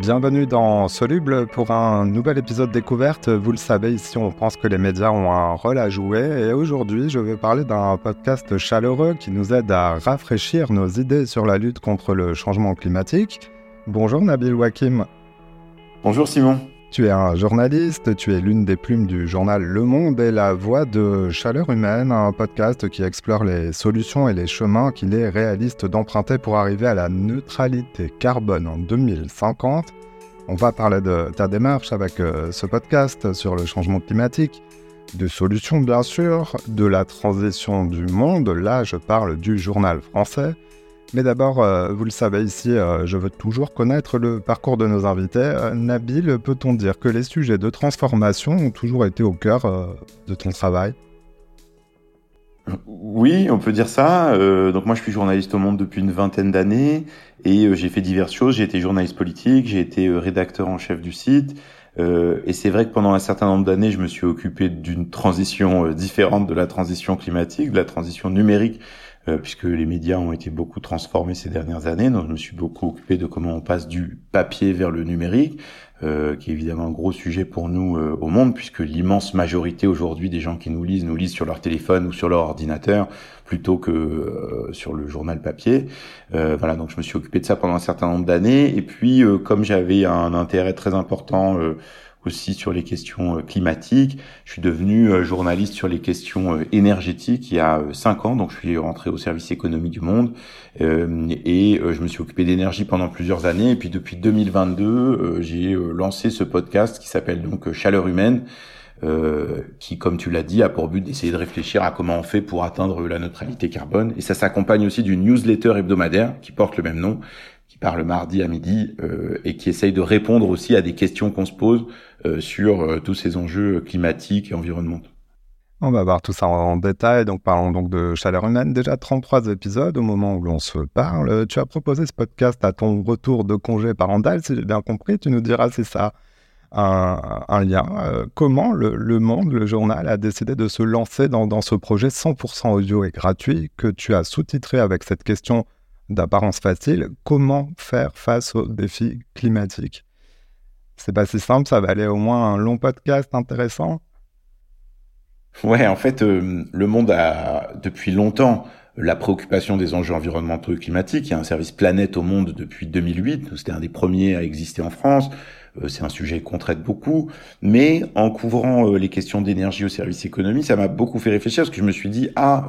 Bienvenue dans Soluble pour un nouvel épisode découverte. Vous le savez, ici on pense que les médias ont un rôle à jouer et aujourd'hui je vais parler d'un podcast chaleureux qui nous aide à rafraîchir nos idées sur la lutte contre le changement climatique. Bonjour Nabil Wakim. Bonjour Simon. Tu es un journaliste, tu es l'une des plumes du journal Le Monde et la voix de Chaleur Humaine, un podcast qui explore les solutions et les chemins qu'il est réaliste d'emprunter pour arriver à la neutralité carbone en 2050. On va parler de ta démarche avec euh, ce podcast sur le changement climatique, de solutions bien sûr, de la transition du monde, là je parle du journal français, mais d'abord, euh, vous le savez ici, euh, je veux toujours connaître le parcours de nos invités. Euh, Nabil, peut-on dire que les sujets de transformation ont toujours été au cœur de ton travail? Oui, on peut dire ça. donc moi, je suis journaliste au Monde depuis une vingtaine d'années et j'ai fait diverses choses. J'ai été journaliste politique, j'ai été rédacteur en chef du site. et c'est vrai que pendant un certain nombre d'années, je me suis occupé d'une transition différente de la transition climatique, de la transition numérique puisque les médias ont été beaucoup transformés ces dernières années. Donc, je me suis beaucoup occupé de comment on passe du papier vers le numérique, euh, qui est évidemment un gros sujet pour nous euh, au monde, puisque l'immense majorité aujourd'hui des gens qui nous lisent nous lisent sur leur téléphone ou sur leur ordinateur plutôt que sur le journal papier. voilà, donc je me suis occupé de ça pendant un certain nombre d'années. Et puis, comme j'avais un intérêt très important aussi sur les questions euh, climatiques. Je suis devenu euh, journaliste sur les questions euh, énergétiques il y a cinq ans, donc je suis rentré au service économie du monde et je me suis occupé d'énergie pendant plusieurs années. Et puis depuis 2022, j'ai lancé ce podcast qui s'appelle donc Chaleur humaine. Qui, comme tu l'as dit, a pour but d'essayer de réfléchir à comment on fait pour atteindre la neutralité carbone. Et ça s'accompagne aussi d'une newsletter hebdomadaire qui porte le même nom, qui part le mardi à midi euh, et qui essaye de répondre aussi à des questions qu'on se pose euh, sur euh, tous ces enjeux climatiques et environnementaux. On va voir tout ça en détail. Donc, parlons donc de chaleur humaine. Déjà 33 épisodes au moment où l'on se parle. Tu as proposé ce podcast à ton retour de congé parental, si j'ai bien compris. Tu nous diras si ça un, lien. comment le, Monde, le journal, a décidé de se lancer dans ce projet 100% audio et gratuit que tu as sous-titré avec cette question d'apparence facile, comment faire face aux défis climatiques? C'est pas si simple, ça va aller au moins un long podcast intéressant? Ouais, en fait, euh, le monde a depuis longtemps la préoccupation des enjeux environnementaux et climatiques. Il y a un service Planète au monde depuis 2008. C'était un des premiers à exister en France. Euh, c'est un sujet qu'on traite beaucoup, mais en couvrant euh, les questions d'énergie au service économie, ça m'a beaucoup fait réfléchir parce que je me suis dit ah,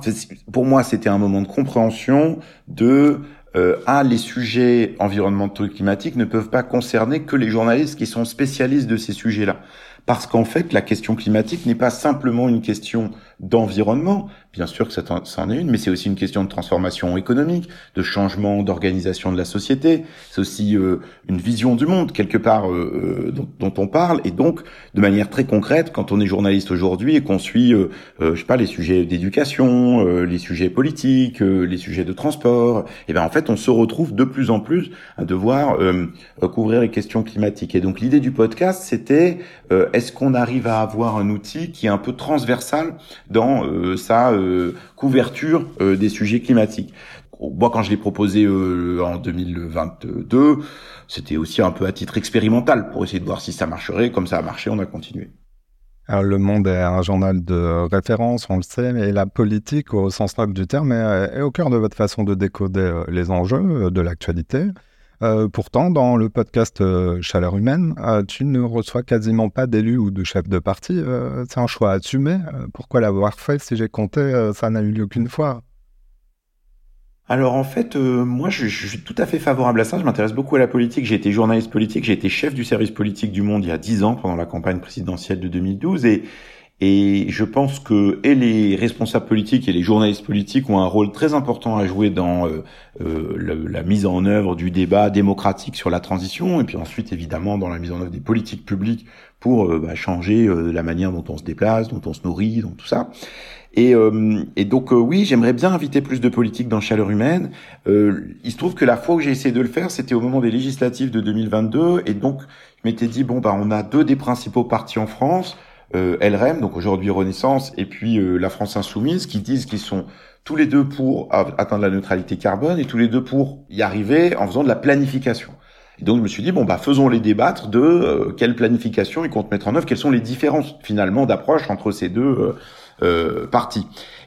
pour moi c'était un moment de compréhension de euh, ah, les sujets environnementaux et climatiques ne peuvent pas concerner que les journalistes qui sont spécialistes de ces sujets-là. Parce qu'en fait, la question climatique n'est pas simplement une question d'environnement, bien sûr que ça en est une, mais c'est aussi une question de transformation économique, de changement d'organisation de la société. C'est aussi euh, une vision du monde quelque part euh, euh, dont, dont, on parle. Et donc, de manière très concrète, quand on est journaliste aujourd'hui et qu'on suit, je sais pas, les sujets d'éducation, les sujets politiques, les sujets de transport, et eh ben en fait, on se retrouve de plus en plus à devoir couvrir les questions climatiques. Et donc, l'idée du podcast, c'était est-ce qu'on arrive à avoir un outil qui est un peu transversal dans sa euh, couverture euh, des sujets climatiques. Moi, quand je l'ai proposé euh, en 2022, c'était aussi un peu à titre expérimental pour essayer de voir si ça marcherait. Comme ça a marché, on a continué. Le Monde est un journal de référence, on le sait, mais la politique, au sens noble du terme, est, au cœur de votre façon de décoder les enjeux de l'actualité. Pourtant, dans le podcast Chaleur humaine, tu ne reçois quasiment pas d'élus ou de chefs de parti. c'est un choix assumé. pourquoi l'avoir fait Si j'ai compté, ça n'a eu lieu qu'une fois? Alors en fait, moi je, je, suis tout à fait favorable à ça. Je m'intéresse beaucoup à la politique. J'ai été journaliste politique, j'ai été chef du service politique du Monde il y a dix ans pendant la campagne présidentielle de 2012 et et je pense que et les responsables politiques et les journalistes politiques ont un rôle très important à jouer dans euh, euh, la, mise en œuvre du débat démocratique sur la transition, et puis ensuite évidemment dans la mise en œuvre des politiques publiques pour euh, bah, changer la manière dont on se déplace, dont on se nourrit, donc tout ça. Et, et donc oui, j'aimerais bien inviter plus de politiques dans Chaleur Humaine. il se trouve que la fois où j'ai essayé de le faire, c'était au moment des législatives de 2022, et donc je m'étais dit bon bah on a deux des principaux partis en France euh, LREM, donc aujourd'hui Renaissance, et puis euh, la France Insoumise, qui disent qu'ils sont tous les deux pour atteindre la neutralité carbone et tous les deux pour y arriver en faisant de la planification. Et donc je me suis dit bon bah faisons les débattre de euh, quelle planification ils comptent mettre en œuvre, quelles sont les différences finalement d'approche entre ces deux euh, euh.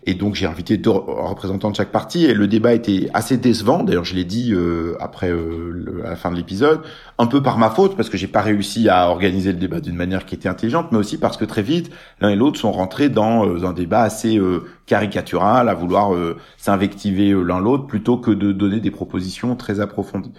Et donc j'ai invité deux représentants de chaque parti et le débat était assez décevant. D'ailleurs je l'ai dit euh, après euh, à la fin de l'épisode, un peu par ma faute parce que j'ai pas réussi à organiser le débat d'une manière qui était intelligente, mais aussi parce que très vite l'un et l'autre sont rentrés dans un débat assez caricatural, à vouloir s'invectiver l'un l'autre plutôt que de donner des propositions très approfondies.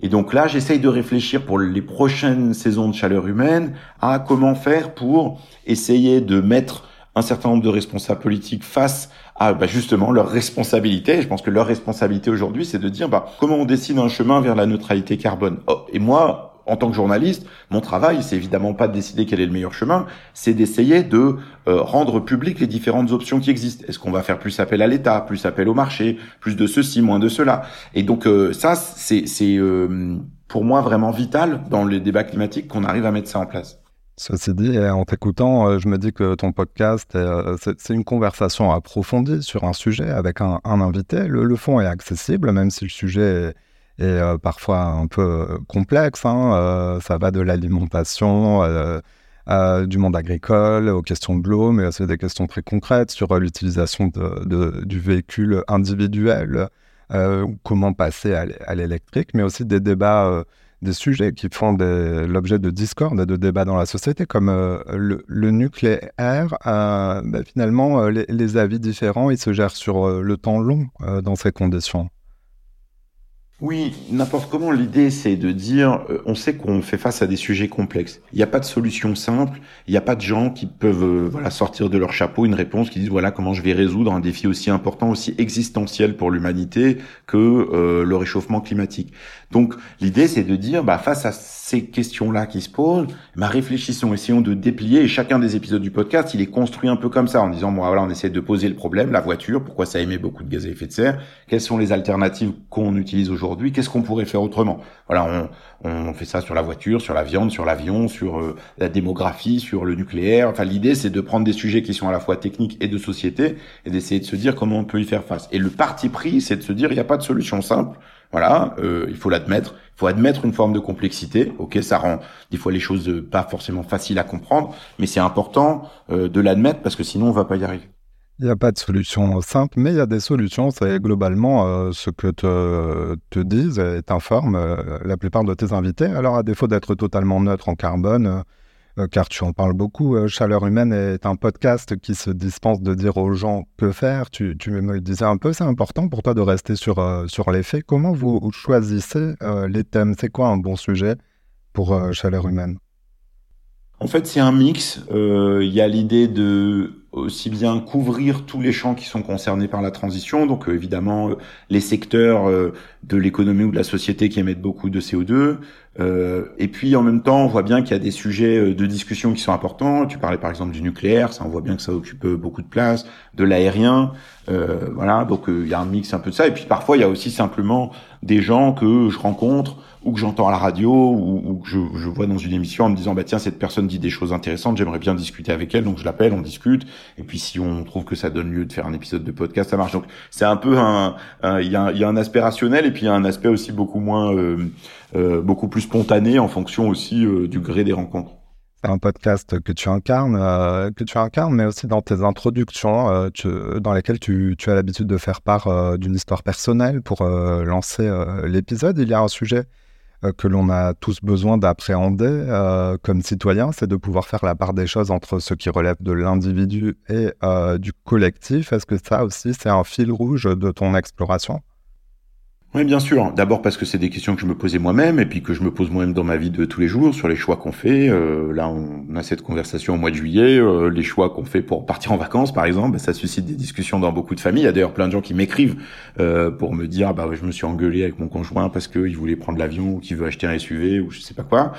Et donc là, j'essaye de réfléchir pour les prochaines saisons de chaleur humaine à comment faire pour essayer de mettre un certain nombre de responsables politiques face à bah, justement leur responsabilité. je pense que leur responsabilité aujourd'hui, c'est de dire bah, comment on décide un chemin vers la neutralité carbone. Oh, et moi, en tant que journaliste, mon travail, c'est évidemment pas de décider quel est le meilleur chemin, c'est d'essayer de euh, rendre public les différentes options qui existent. Est-ce qu'on va faire plus appel à l'État, plus appel au marché, plus de ceci, moins de cela? Et donc euh, ça, c'est euh, pour moi vraiment vital dans les débats climatiques qu'on arrive à mettre ça en place. Ceci dit, en t'écoutant, je me dis que ton podcast, c'est une conversation approfondie sur un sujet avec un, invité. Le, fond est accessible, même si le sujet est euh, parfois un peu euh, complexe. Hein, euh, ça va de l'alimentation, du monde agricole, aux questions de l'eau, mais aussi des questions très concrètes sur l'utilisation du véhicule individuel, comment passer à l'électrique, mais aussi des débats des sujets qui font l'objet de discorde et de débats dans la société, comme le, nucléaire. Bah, finalement, les, les, avis différents, ils se gèrent sur le temps long dans ces conditions. Oui, n'importe comment. L'idée, c'est de dire, euh, on sait qu'on fait face à des sujets complexes. Il n'y a pas de solution simple. Il n'y a pas de gens qui peuvent, euh, voilà, sortir de leur chapeau une réponse qui disent, voilà, comment je vais résoudre un défi aussi important, aussi existentiel pour l'humanité que euh, le réchauffement climatique. Donc, l'idée, c'est de dire, bah, face à ces questions-là qui se posent, bah, réfléchissons, essayons de déplier. Et chacun des épisodes du podcast, il est construit un peu comme ça, en disant, bon, voilà, on essaie de poser le problème, la voiture, pourquoi ça émet beaucoup de gaz à effet de serre, quelles sont les alternatives qu'on utilise aujourd'hui, qu'est-ce qu'on pourrait faire autrement? Voilà, on, on fait ça sur la voiture, sur la viande, sur l'avion, sur euh, la démographie, sur le nucléaire. Enfin, l'idée, c'est de prendre des sujets qui sont à la fois techniques et de société et d'essayer de se dire comment on peut y faire face. Et le parti pris, c'est de se dire, il n'y a pas de solution simple. Voilà, euh, il faut l'admettre. Il faut admettre une forme de complexité. Ok, ça rend des fois les choses pas forcément faciles à comprendre, mais c'est important euh, de l'admettre parce que sinon on va pas y arriver. Il n'y a pas de solution simple, mais il y a des solutions. C'est globalement ce que te, te disent et t'informent la plupart de tes invités. Alors, à défaut d'être totalement neutre en carbone, euh, car tu en parles beaucoup. Euh, Chaleur humaine est un podcast qui se dispense de dire aux gens que faire. Tu, me le disais un peu, c'est important pour toi de rester sur, euh, sur les faits. Comment vous choisissez les thèmes? C'est quoi un bon sujet pour Chaleur humaine? En fait, c'est un mix. Il y a l'idée de aussi bien couvrir tous les champs qui sont concernés par la transition, donc évidemment les secteurs de l'économie ou de la société qui émettent beaucoup de CO2, euh, et puis en même temps, on voit bien qu'il y a des sujets euh, de discussion qui sont importants. Tu parlais par exemple du nucléaire, ça on voit bien que ça occupe euh, beaucoup de place, de l'aérien, euh, voilà. Donc il y a un mix un peu de ça. Et puis parfois il y a aussi simplement des gens que je rencontre ou que j'entends à la radio ou, que je, vois dans une émission en me disant bah tiens cette personne dit des choses intéressantes, j'aimerais bien discuter avec elle, donc je l'appelle, on discute. Et puis si on trouve que ça donne lieu de faire un épisode de podcast, ça marche. Donc c'est un peu un, il y, a, un aspect rationnel et puis il y a un aspect aussi beaucoup moins euh, beaucoup plus spontané en fonction aussi euh, du gré des rencontres. C'est un podcast que tu incarnes, euh, que tu incarnes, mais aussi dans tes introductions, dans lesquelles tu as l'habitude de faire part d'une histoire personnelle pour lancer l'épisode. Il y a un sujet que l'on a tous besoin d'appréhender comme citoyen, c'est de pouvoir faire la part des choses entre ce qui relève de l'individu et du collectif. Est-ce que ça aussi, c'est un fil rouge de ton exploration? Oui, bien sûr. D'abord parce que c'est des questions que je me posais moi-même et puis que je me pose moi-même dans ma vie de tous les jours sur les choix qu'on fait. Euh, là, on a cette conversation au mois de juillet. Euh, les choix qu'on fait pour partir en vacances, par exemple, bah, ça suscite des discussions dans beaucoup de familles. Il y a d'ailleurs plein de gens qui m'écrivent euh, pour me dire, bah, je me suis engueulé avec mon conjoint parce qu'il voulait prendre l'avion ou qu'il veut acheter un SUV ou je sais pas quoi.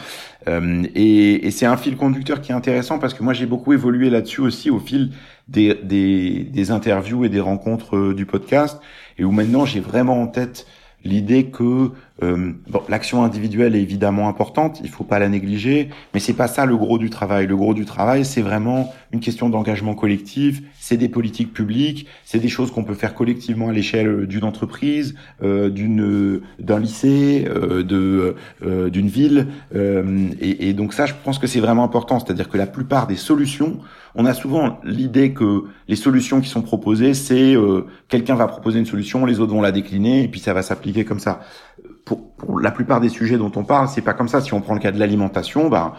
et, et c'est un fil conducteur qui est intéressant parce que moi, j'ai beaucoup évolué là-dessus aussi au fil des, des, des interviews et des rencontres du podcast. Et où maintenant j'ai vraiment en tête l'idée que Euh, bon, l'action individuelle est évidemment importante, il faut pas la négliger, mais c'est pas ça le gros du travail. Le gros du travail, c'est vraiment une question d'engagement collectif, c'est des politiques publiques, c'est des choses qu'on peut faire collectivement à l'échelle d'une entreprise, euh, d'une d'un lycée, euh, de euh, d'une ville, euh, et, et donc ça, je pense que c'est vraiment important. C'est-à-dire que la plupart des solutions on a souvent l'idée que les solutions qui sont proposées, c'est euh, quelqu'un va proposer une solution, les autres vont la décliner et puis ça va s'appliquer comme ça. Pour, pour, la plupart des sujets dont on parle, c'est pas comme ça. Si on prend le cas de l'alimentation, ben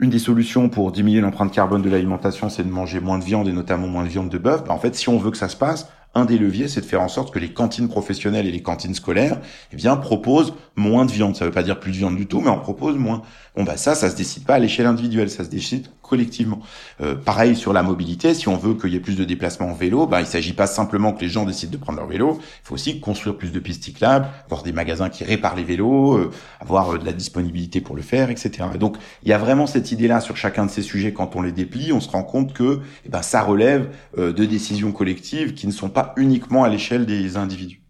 une des solutions pour diminuer l'empreinte carbone de l'alimentation, c'est de manger moins de viande et notamment moins de viande de bœuf. Ben en fait, si on veut que ça se passe, un des leviers, c'est de faire en sorte que les cantines professionnelles et les cantines scolaires, eh bien, proposent moins de viande. Ça veut pas dire plus de viande du tout, mais on propose moins. Bon, bah ça, ça se décide pas à l'échelle individuelle, ça se décide collectivement. Euh, pareil sur la mobilité, si on veut qu'il y ait plus de déplacements en vélo, bah, il s'agit pas simplement que les gens décident de prendre leur vélo, il faut aussi construire plus de pistes cyclables, avoir des magasins qui réparent les vélos, euh, avoir euh, de la disponibilité pour le faire, etc. donc, il y a vraiment cette idée-là sur chacun de ces sujets. Quand on les déplie, on se rend compte que eh ben, ça relève de décisions collectives qui ne sont pas uniquement à l'échelle des individus.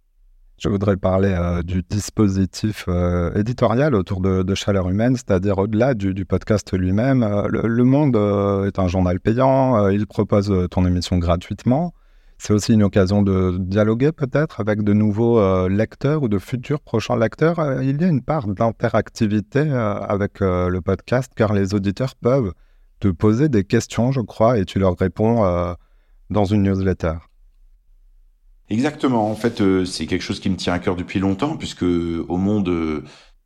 Je voudrais parler euh, du dispositif euh, éditorial autour de, Chaleur Humaine, c'est-à-dire au-delà du, podcast lui-même. Euh, le, Monde est un journal payant, il propose ton émission gratuitement. C'est aussi une occasion de dialoguer peut-être avec de nouveaux lecteurs ou de futurs prochains lecteurs. il y a une part d'interactivité avec le podcast car les auditeurs peuvent te poser des questions, je crois, et tu leur réponds dans une newsletter. Exactement. En fait, euh, c'est quelque chose qui me tient à cœur depuis longtemps, puisque au monde, euh,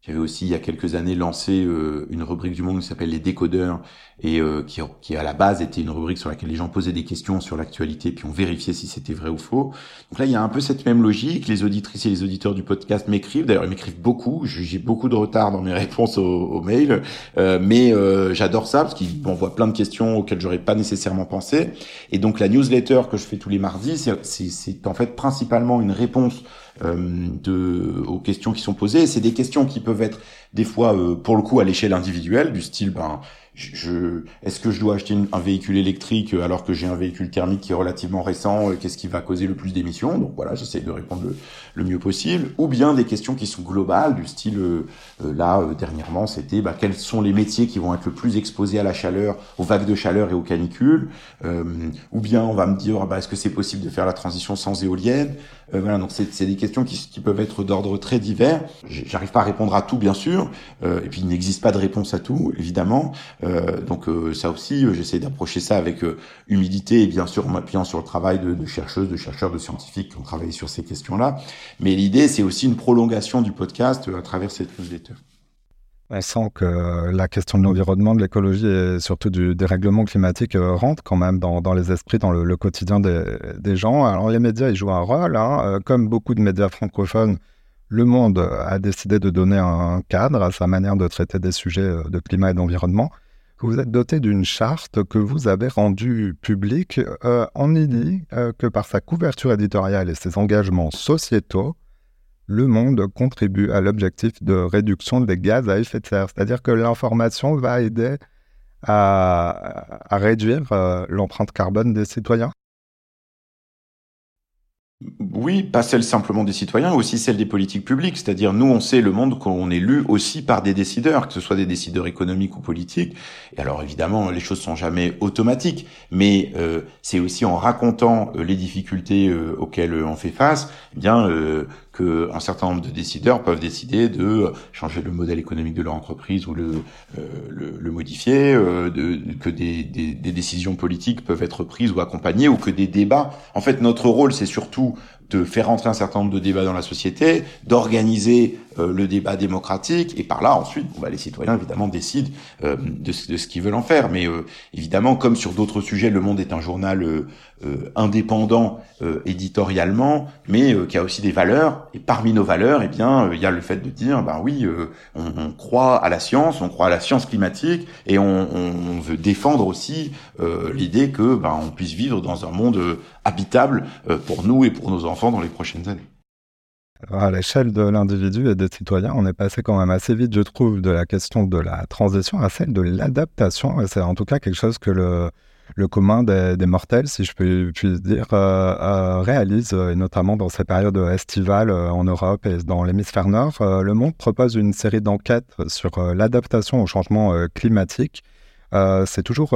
j'avais aussi il y a quelques années lancé euh, une rubrique du Monde qui s'appelle les décodeurs et euh, qui, qui à la base était une rubrique sur laquelle les gens posaient des questions sur l'actualité puis on vérifiait si c'était vrai ou faux. Donc là il y a un peu cette même logique. Les auditrices et les auditeurs du podcast m'écrivent. D'ailleurs ils m'écrivent beaucoup. J'ai beaucoup de retard dans mes réponses aux, aux mails, euh, mais j'adore ça parce qu'ils m'envoient plein de questions auxquelles j'aurais pas nécessairement pensé. Et donc la newsletter que je fais tous les mardis, c'est en fait principalement une réponse euh, de, aux questions qui sont posées. C'est des questions qui peuvent être des fois, euh, pour le coup, à l'échelle individuelle, du style, ben, je, est-ce que je dois acheter un véhicule électrique euh, alors que j'ai un véhicule thermique qui est relativement récent Qu'est-ce qui va causer le plus d'émissions? Donc voilà, j'essaie de répondre le, mieux possible. Ou bien des questions qui sont globales, du style là dernièrement, c'était bah, quels sont les métiers qui vont être le plus exposés à la chaleur, aux vagues de chaleur et aux canicules? Ou bien on va me dire bah, est-ce que c'est possible de faire la transition sans éolienne euh, voilà, donc c'est des questions qui, qui peuvent être d'ordre très divers. J'arrive pas à répondre à tout, bien sûr, euh, et puis il n'existe pas de réponse à tout, évidemment. Euh, donc euh, ça aussi, euh, j'essaie d'approcher ça avec humilité et bien sûr en m'appuyant sur le travail de, chercheuses, de chercheurs, de scientifiques qui ont travaillé sur ces questions-là. Mais l'idée, c'est aussi une prolongation du podcast à travers cette newsletter. On sent que la question de l'environnement, de l'écologie et surtout du dérèglement climatique rentre quand même dans, les esprits, dans le, quotidien des, gens. Alors les médias, ils jouent un rôle. Hein. Comme beaucoup de médias francophones, le monde a décidé de donner un cadre à sa manière de traiter des sujets de climat et d'environnement. Vous êtes doté d'une charte que vous avez rendue publique. on y dit que par sa couverture éditoriale et ses engagements sociétaux, le monde contribue à l'objectif de réduction des gaz à effet de serre. C'est-à-dire que l'information va aider à, réduire euh, l'empreinte carbone des citoyens? Oui, pas celle simplement des citoyens, aussi celle des politiques publiques. C'est-à-dire, nous, on sait le monde qu'on est lu aussi par des décideurs, que ce soit des décideurs économiques ou politiques. Et alors, évidemment, les choses sont jamais automatiques, mais euh, c'est aussi en racontant euh, les difficultés auxquelles on fait face, eh bien, qu'un certain nombre de décideurs peuvent décider de changer le modèle économique de leur entreprise ou le, euh, le, modifier, euh, de, que des, des, des, décisions politiques peuvent être prises ou accompagnées, ou que des débats. En fait, notre rôle, c'est surtout de faire rentrer un certain nombre de débats dans la société, d'organiser euh, le débat démocratique, et par là ensuite, bah, les citoyens évidemment décident euh, de, de, ce qu'ils veulent en faire. Mais euh, évidemment, comme sur d'autres sujets, Le Monde est un journal indépendant éditorialement, mais qui a aussi des valeurs. Et parmi nos valeurs, eh bien, il y a le fait de dire, ben oui, on, on, croit à la science, on croit à la science climatique, et on, on veut défendre aussi l'idée que ben, on puisse vivre dans un monde habitable pour nous et pour nos enfants dans les prochaines années. À l'échelle de l'individu et des citoyens, on est passé quand même assez vite, je trouve, de la question de la transition à celle de l'adaptation. C'est en tout cas quelque chose que le, commun des, mortels, si je puis dire, réalise, et notamment dans ces périodes estivales en Europe et dans l'hémisphère nord. le Monde propose une série d'enquêtes sur l'adaptation au changement climatique. C'est toujours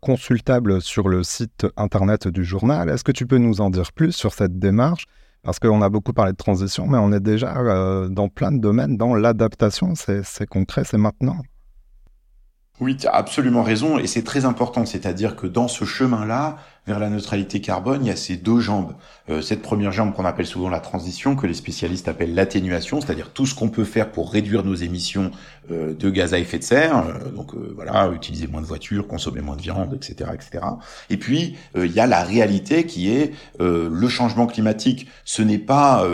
consultable sur le site internet du journal. Est-ce que tu peux nous en dire plus sur cette démarche? Parce qu'on a beaucoup parlé de transition, mais on est déjà euh, dans plein de domaines, dans l'adaptation, c'est concret, c'est maintenant. Oui, tu as absolument raison, et c'est très important, c'est-à-dire que dans ce chemin-là, vers la neutralité carbone, il y a ces deux jambes. Euh, cette première jambe qu'on appelle souvent la transition, que les spécialistes appellent l'atténuation, c'est-à-dire tout ce qu'on peut faire pour réduire nos émissions euh, de gaz à effet de serre. Euh, donc voilà, utiliser moins de voitures, consommer moins de viande, etc., etc. Et puis il y a la réalité qui est le changement climatique. Ce n'est pas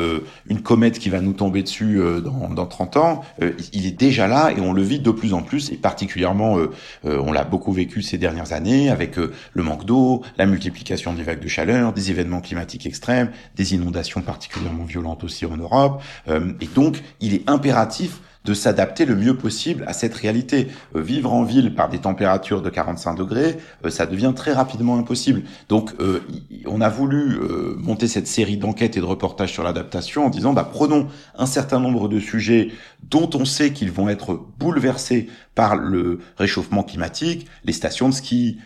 une comète qui va nous tomber dessus dans, dans 30 ans. il est déjà là et on le vit de plus en plus. Et particulièrement, on l'a beaucoup vécu ces dernières années avec le manque d'eau, la multiplication des vagues de chaleur, des événements climatiques extrêmes, des inondations particulièrement violentes aussi en Europe. Euh, et donc, il est impératif de s'adapter le mieux possible à cette réalité. Euh, vivre en ville par des températures de 45 degrés, euh, ça devient très rapidement impossible. Donc, on a voulu monter cette série d'enquêtes et de reportages sur l'adaptation en disant, bah, prenons un certain nombre de sujets dont on sait qu'ils vont être bouleversés par le réchauffement climatique, les stations de ski,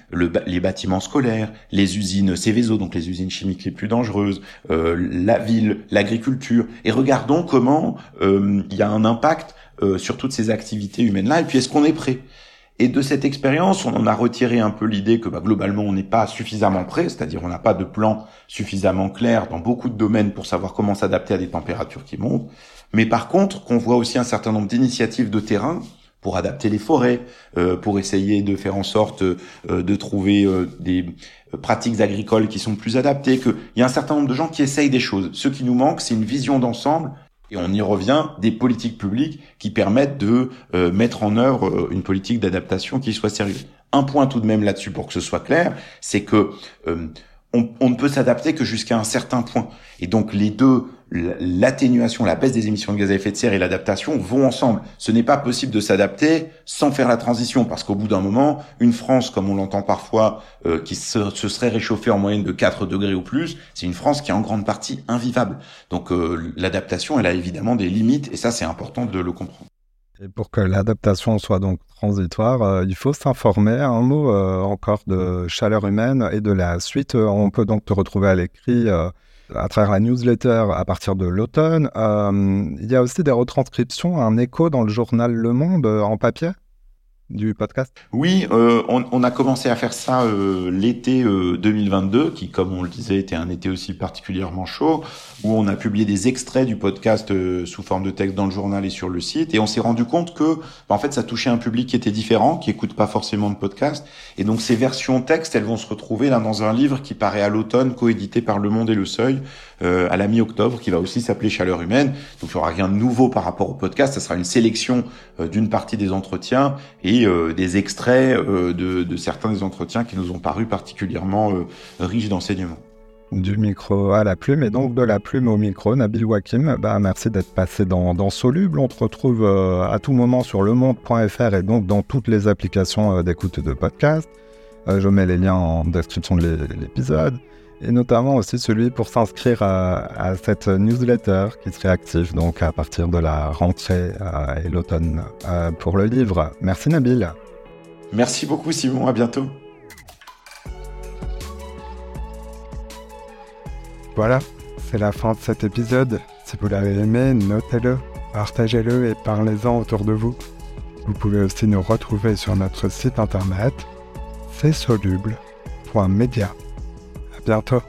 les bâtiments scolaires, les usines Céveso, donc les usines chimiques les plus dangereuses, la ville, l'agriculture, et regardons comment il y a un impact euh, sur toutes ces activités humaines-là, et puis est-ce qu'on est prêt? Et de cette expérience, on en a retiré un peu l'idée que bah, globalement on n'est pas suffisamment prêt, c'est-à-dire on n'a pas de plan suffisamment clair dans beaucoup de domaines pour savoir comment s'adapter à des températures qui montent. Mais par contre, qu'on voit aussi un certain nombre d'initiatives de terrain pour adapter les forêts, euh, pour essayer de faire en sorte euh, de trouver des pratiques agricoles qui sont plus adaptées, qu'il y a un certain nombre de gens qui essayent des choses. Ce qui nous manque, c'est une vision d'ensemble et on y revient, des politiques publiques qui permettent de euh, mettre en œuvre euh, une politique d'adaptation qui soit sérieuse. Un point tout de même là-dessus pour que ce soit clair, c'est que euh, on, ne peut s'adapter que jusqu'à un certain point. Et donc les deux, l'atténuation, la baisse des émissions de gaz à effet de serre et l'adaptation vont ensemble. Ce n'est pas possible de s'adapter sans faire la transition, parce qu'au bout d'un moment, une France, comme on l'entend parfois, euh, qui se, serait réchauffée en moyenne de 4 degrés ou plus, c'est une France qui est en grande partie invivable. Donc euh, l'adaptation, elle a évidemment des limites, et ça c'est important de le comprendre. Et pour que l'adaptation soit donc transitoire, euh, il faut s'informer. Un mot encore de chaleur humaine et de la suite. On peut donc te retrouver à l'écrit à travers la newsletter à partir de l'automne. il y a aussi des retranscriptions, un écho dans le journal Le Monde en papier? Du podcast Oui, euh, on, a commencé à faire ça euh, l'été 2022, euh, qui, comme on le disait, était un été aussi particulièrement chaud, où on a publié des extraits du podcast sous forme de texte dans le journal et sur le site, et on s'est rendu compte que, en fait, ça touchait un public qui était différent, qui écoute pas forcément de podcast, et donc ces versions texte, elles vont se retrouver là dans un livre qui paraît à l'automne, coédité par Le Monde et Le Seuil, à la mi-octobre, qui va aussi s'appeler Chaleur humaine. Donc il n'y aura rien de nouveau par rapport au podcast, ça sera une sélection d'une partie des entretiens. Et euh, des extraits euh, de, certains des entretiens qui nous ont paru particulièrement euh, riches d'enseignements. Du micro à la plume et donc de la plume au micro, Nabil Wakim, bah, merci d'être passé dans, dans, Soluble. On te retrouve à tout moment sur lemonde.fr et donc dans toutes les applications d'écoute de podcast. je mets les liens en description de l'épisode et notamment aussi celui pour s'inscrire à, cette newsletter qui serait active donc à partir de la rentrée euh, et l'automne euh, pour le livre. Merci Nabil. Merci beaucoup Simon, à bientôt. Voilà, c'est la fin de cet épisode. Si vous l'avez aimé, notez-le, partagez-le et parlez-en autour de vous. Vous pouvez aussi nous retrouver sur notre site internet c'est soluble.media bientôt.